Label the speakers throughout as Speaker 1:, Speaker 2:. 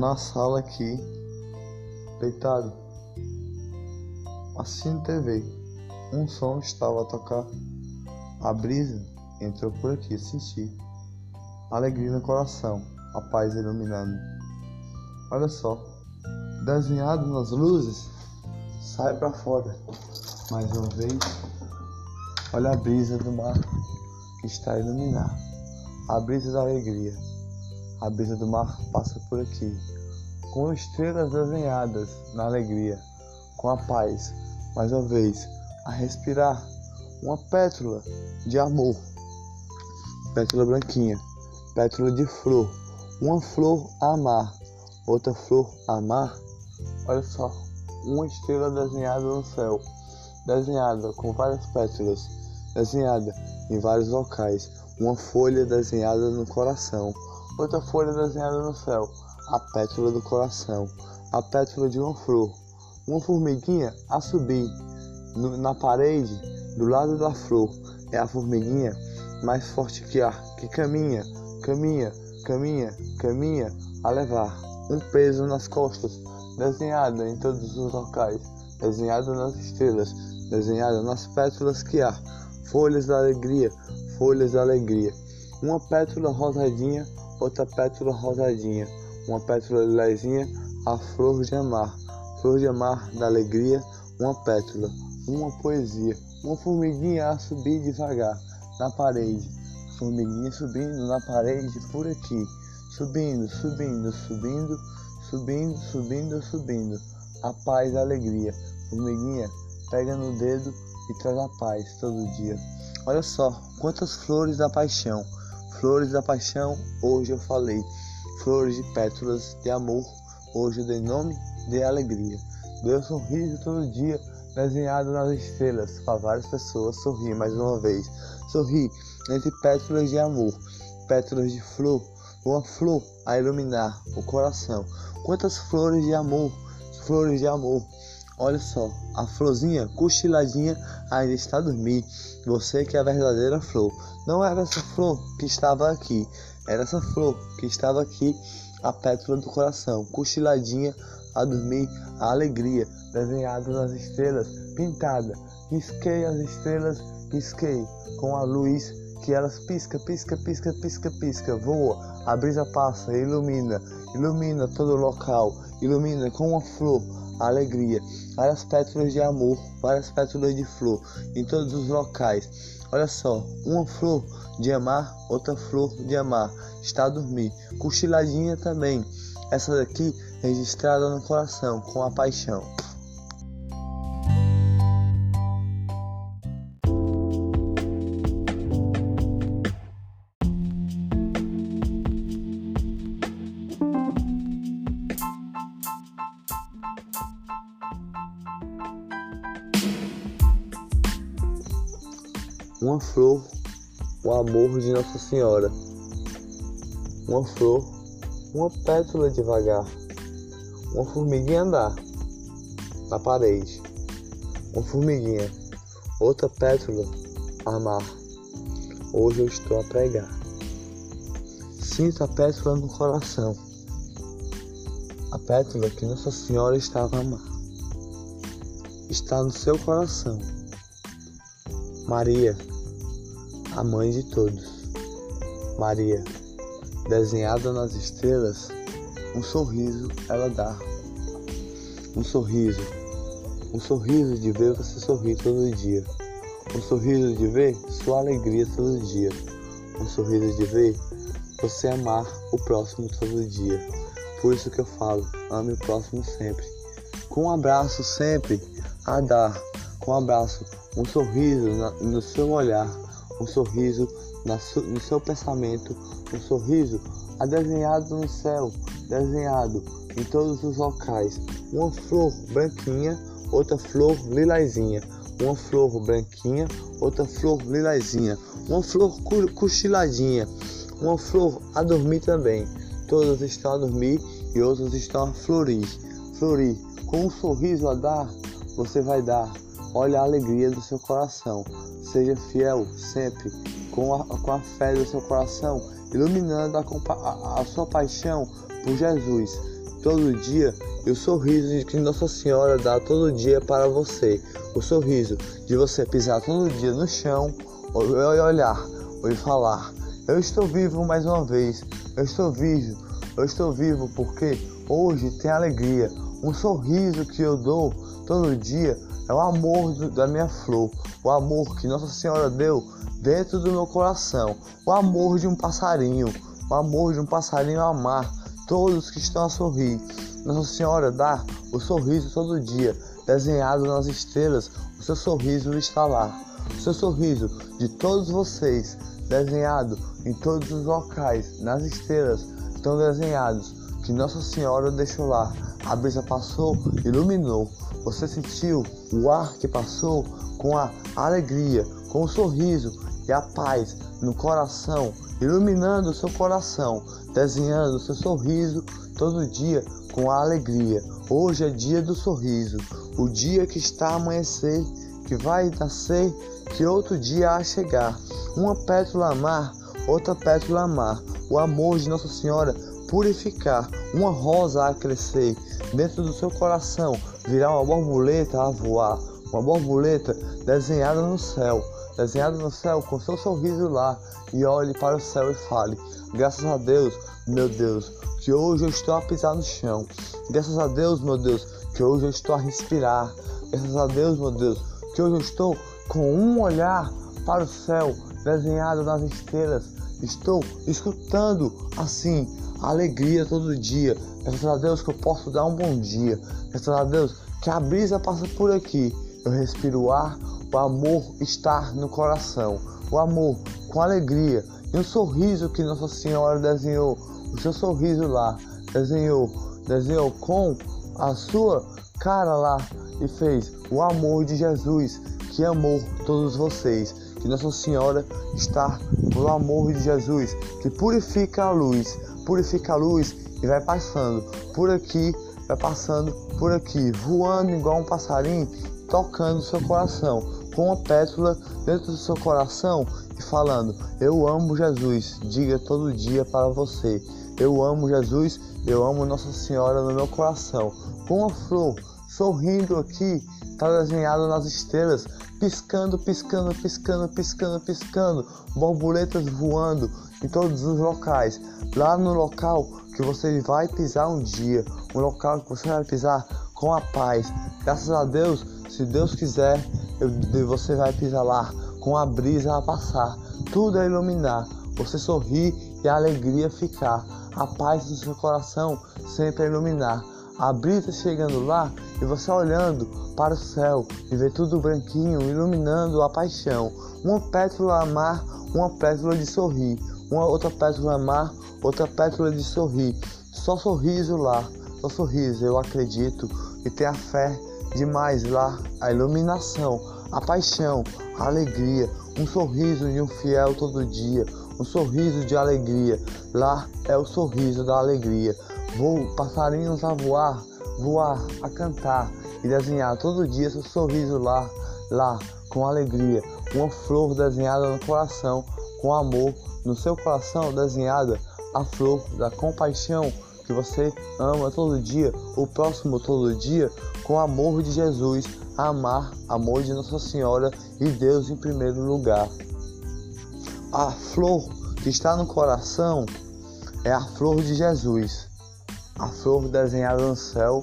Speaker 1: na sala aqui, deitado, assistindo TV. Um som estava a tocar. A brisa entrou por aqui, senti. Alegria no coração, a paz iluminando. Olha só, desenhado nas luzes, sai para fora. Mais uma vez, olha a brisa do mar que está a iluminar. A brisa da alegria. A brisa do mar passa por aqui, com estrelas desenhadas na alegria, com a paz, mais uma vez, a respirar uma pétala de amor, pétala branquinha, pétala de flor, uma flor a amar, outra flor a amar. Olha só, uma estrela desenhada no céu, desenhada com várias pétalas, desenhada em vários locais, uma folha desenhada no coração outra folha desenhada no céu, a pétala do coração, a pétala de uma flor, uma formiguinha a subir no, na parede do lado da flor. É a formiguinha mais forte que há, que caminha, caminha, caminha, caminha a levar. Um peso nas costas, desenhada em todos os locais, desenhada nas estrelas, desenhada nas pétalas que há, folhas da alegria, folhas da alegria, uma pétala rosadinha outra pétala rosadinha, uma pétala lilazinha, a flor de amar, flor de amar da alegria, uma pétala, uma poesia, uma formiguinha a subir devagar na parede, formiguinha subindo na parede por aqui, subindo, subindo, subindo, subindo, subindo, subindo, a paz, a alegria, formiguinha pega no dedo e traz a paz todo dia. Olha só quantas flores da paixão Flores da paixão, hoje eu falei. Flores de pétalas de amor, hoje eu dei nome de alegria. Deu sorriso todo dia, desenhado nas estrelas, para várias pessoas sorrir mais uma vez. Sorri entre pétalas de amor, pétalas de flor, uma flor a iluminar o coração. Quantas flores de amor, flores de amor Olha só, a florzinha cochiladinha ainda está a dormir. Você que é a verdadeira flor. Não era essa flor que estava aqui, era essa flor que estava aqui, a pétala do coração, cochiladinha a dormir, a alegria desenhada nas estrelas, pintada. Risquei as estrelas, risquei com a luz que elas pisca, pisca, pisca, pisca, pisca, voa. A brisa passa, ilumina, ilumina todo o local, ilumina com uma flor alegria, várias pétalas de amor, várias pétalas de flor em todos os locais. Olha só, uma flor de amar, outra flor de amar, está a dormir, cochiladinha também. Essa daqui registrada no coração com a paixão. Uma flor, o amor de Nossa Senhora. Uma flor, uma pétala devagar. Uma formiguinha andar na parede. Uma formiguinha, outra pétala amar. Hoje eu estou a pregar. Sinta a pétala no coração. A pétala que Nossa Senhora estava a amar. Está no seu coração. Maria, a mãe de todos. Maria, desenhada nas estrelas, um sorriso ela dá. Um sorriso, um sorriso de ver você sorrir todo dia. Um sorriso de ver sua alegria todo dia. Um sorriso de ver você amar o próximo todo dia. Por isso que eu falo, ame o próximo sempre. Com um abraço sempre a dar. Com um abraço um sorriso no seu olhar, um sorriso no seu pensamento, um sorriso desenhado no céu, desenhado em todos os locais. Uma flor branquinha, outra flor lilazinha, uma flor branquinha, outra flor lilazinha, uma flor cochiladinha, uma flor a dormir também. Todas estão a dormir e outras estão a florir. Florir com um sorriso a dar, você vai dar Olha a alegria do seu coração. Seja fiel sempre com a, com a fé do seu coração, iluminando a, a, a sua paixão por Jesus. todo dia e o sorriso que Nossa Senhora dá todo dia para você. O sorriso de você pisar todo dia no chão, olhar, ou falar: Eu estou vivo mais uma vez, eu estou vivo, eu estou vivo porque hoje tem alegria. Um sorriso que eu dou todo dia é o amor da minha flor, o amor que Nossa Senhora deu dentro do meu coração, o amor de um passarinho, o amor de um passarinho amar todos que estão a sorrir. Nossa Senhora dá o sorriso todo dia, desenhado nas estrelas, o seu sorriso está lá. O seu sorriso de todos vocês, desenhado em todos os locais, nas estrelas, estão desenhados que Nossa Senhora deixou lá. A brisa passou, iluminou. Você sentiu o ar que passou com a alegria, com o sorriso e a paz no coração, iluminando o seu coração, desenhando o seu sorriso todo dia com a alegria. Hoje é dia do sorriso, o dia que está a amanhecer, que vai nascer, que outro dia há chegar. Uma pétala amar, outra pétala amar. O amor de Nossa Senhora purificar, uma rosa a crescer dentro do seu coração, virar uma borboleta a voar, uma borboleta desenhada no céu, desenhada no céu com seu sorriso lá, e olhe para o céu e fale: Graças a Deus, meu Deus, que hoje eu estou a pisar no chão. Graças a Deus, meu Deus, que hoje eu estou a respirar. Graças a Deus, meu Deus, que hoje eu estou com um olhar para o céu desenhado nas estrelas. Estou escutando assim alegria todo dia. Graças a Deus que eu posso dar um bom dia. Graças a Deus que a brisa passa por aqui. Eu respiro o ar, o amor está no coração. O amor com alegria e um sorriso que Nossa Senhora desenhou. O seu sorriso lá, desenhou, desenhou com a sua cara lá e fez o amor de Jesus que amou todos vocês. Que Nossa Senhora está no amor de Jesus que purifica a luz, purifica a luz e vai passando por aqui, vai passando por aqui, voando igual um passarinho, tocando seu coração, com uma pétala dentro do seu coração e falando: Eu amo Jesus. Diga todo dia para você: Eu amo Jesus, eu amo Nossa Senhora no meu coração. Com a flor sorrindo aqui, está desenhado nas estrelas, piscando, piscando, piscando, piscando, piscando, borboletas voando em todos os locais. Lá no local que você vai pisar um dia, um local que você vai pisar com a paz. Graças a Deus, se Deus quiser, você vai pisar lá com a brisa a passar, tudo a iluminar. Você sorrir e a alegria ficar, a paz do seu coração sempre a iluminar. A brisa chegando lá e você olhando para o céu e ver tudo branquinho, iluminando a paixão. Uma pétala amar, uma pétala de sorrir. Uma outra pétala amar, outra pétala de sorrir. Só sorriso lá, só sorriso. Eu acredito e tenho a fé demais lá, a iluminação, a paixão, a alegria, um sorriso de um fiel todo dia, um sorriso de alegria. Lá é o sorriso da alegria. Vou passarinhos a voar, voar, a cantar e desenhar todo dia seu sorriso lá, lá, com alegria. Uma flor desenhada no coração, com amor, no seu coração desenhada a flor da compaixão que você ama todo dia, o próximo todo dia, com amor de Jesus, amar, amor de Nossa Senhora e Deus em primeiro lugar. A flor que está no coração é a flor de Jesus a flor desenhada no céu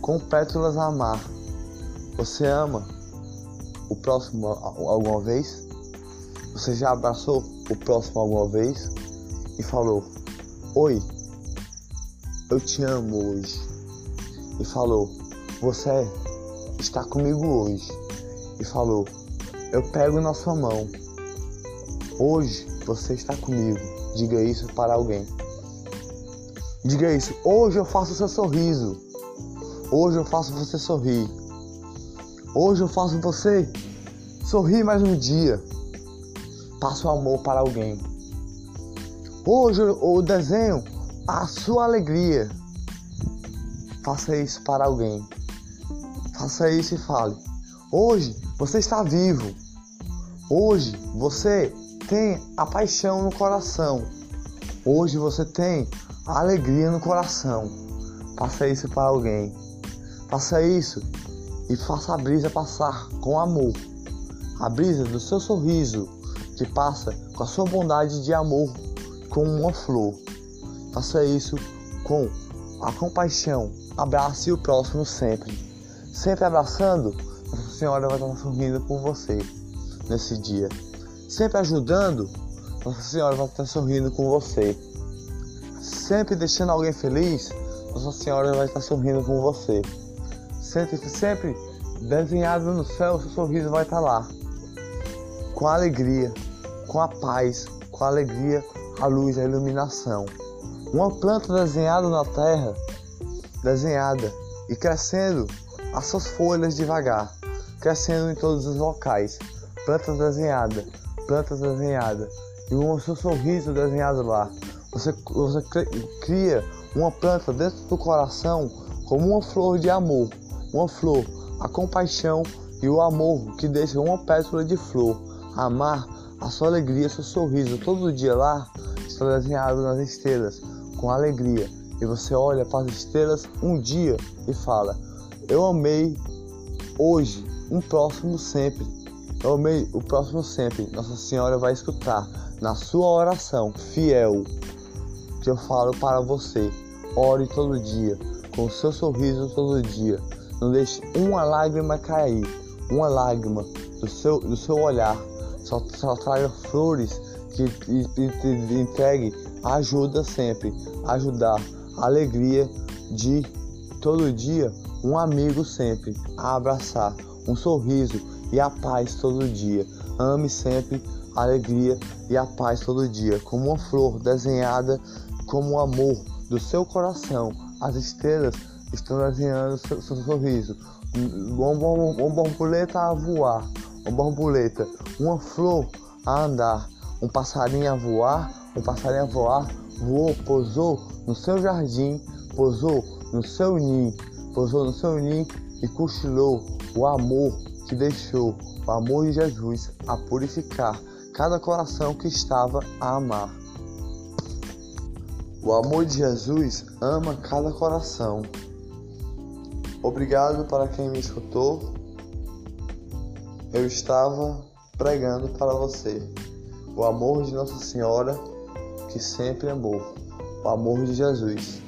Speaker 1: com pétalas a amar. Você ama o próximo alguma vez? Você já abraçou o próximo alguma vez e falou: Oi, eu te amo hoje. E falou: Você está comigo hoje. E falou: Eu pego na sua mão. Hoje você está comigo. Diga isso para alguém. Diga isso. Hoje eu faço o seu sorriso. Hoje eu faço você sorrir. Hoje eu faço você sorrir mais um dia. Passo amor para alguém. Hoje eu desenho a sua alegria. Faça isso para alguém. Faça isso e fale. Hoje você está vivo. Hoje você tem a paixão no coração. Hoje você tem alegria no coração. Faça isso para alguém. Faça isso e faça a brisa passar com amor. A brisa do seu sorriso que passa com a sua bondade de amor com uma flor. Faça isso com a compaixão. Abrace o próximo sempre. Sempre abraçando, Nossa Senhora vai estar sorrindo por você nesse dia. Sempre ajudando, Nossa Senhora vai estar sorrindo com você. Sempre deixando alguém feliz, Nossa Senhora vai estar sorrindo com você. Sempre, sempre desenhado no céu, seu sorriso vai estar lá. Com a alegria, com a paz, com a alegria, a luz, a iluminação. Uma planta desenhada na terra, desenhada e crescendo as suas folhas devagar, crescendo em todos os locais. Planta desenhada, planta desenhada e o seu sorriso desenhado lá. Você, você cria uma planta dentro do coração como uma flor de amor, uma flor, a compaixão e o amor que deixa uma pétala de flor. Amar a sua alegria, seu sorriso todo dia lá está desenhado nas estrelas com alegria. E você olha para as estrelas um dia e fala: Eu amei hoje, um próximo sempre. Eu amei o próximo sempre. Nossa Senhora vai escutar na sua oração fiel que eu falo para você. Ore todo dia, com seu sorriso todo dia. Não deixe uma lágrima cair, uma lágrima do seu, do seu olhar. Só, só traga flores que te entregue ajuda sempre, ajudar, alegria de todo dia, um amigo sempre, a abraçar, um sorriso e a paz todo dia. Ame sempre alegria e a paz todo dia, como uma flor desenhada como o amor do seu coração. As estrelas estão desenhando seu, seu sorriso. Uma, borboleta a voar, uma borboleta, uma flor a andar, um passarinho a voar, um passarinho a voar, voou, pousou no seu jardim, pousou no seu ninho, pousou no seu ninho e cochilou o amor que deixou, o amor de Jesus a purificar cada coração que estava a amar. O amor de Jesus ama cada coração. Obrigado para quem me escutou. Eu estava pregando para você o amor de Nossa Senhora que sempre amou, o amor de Jesus.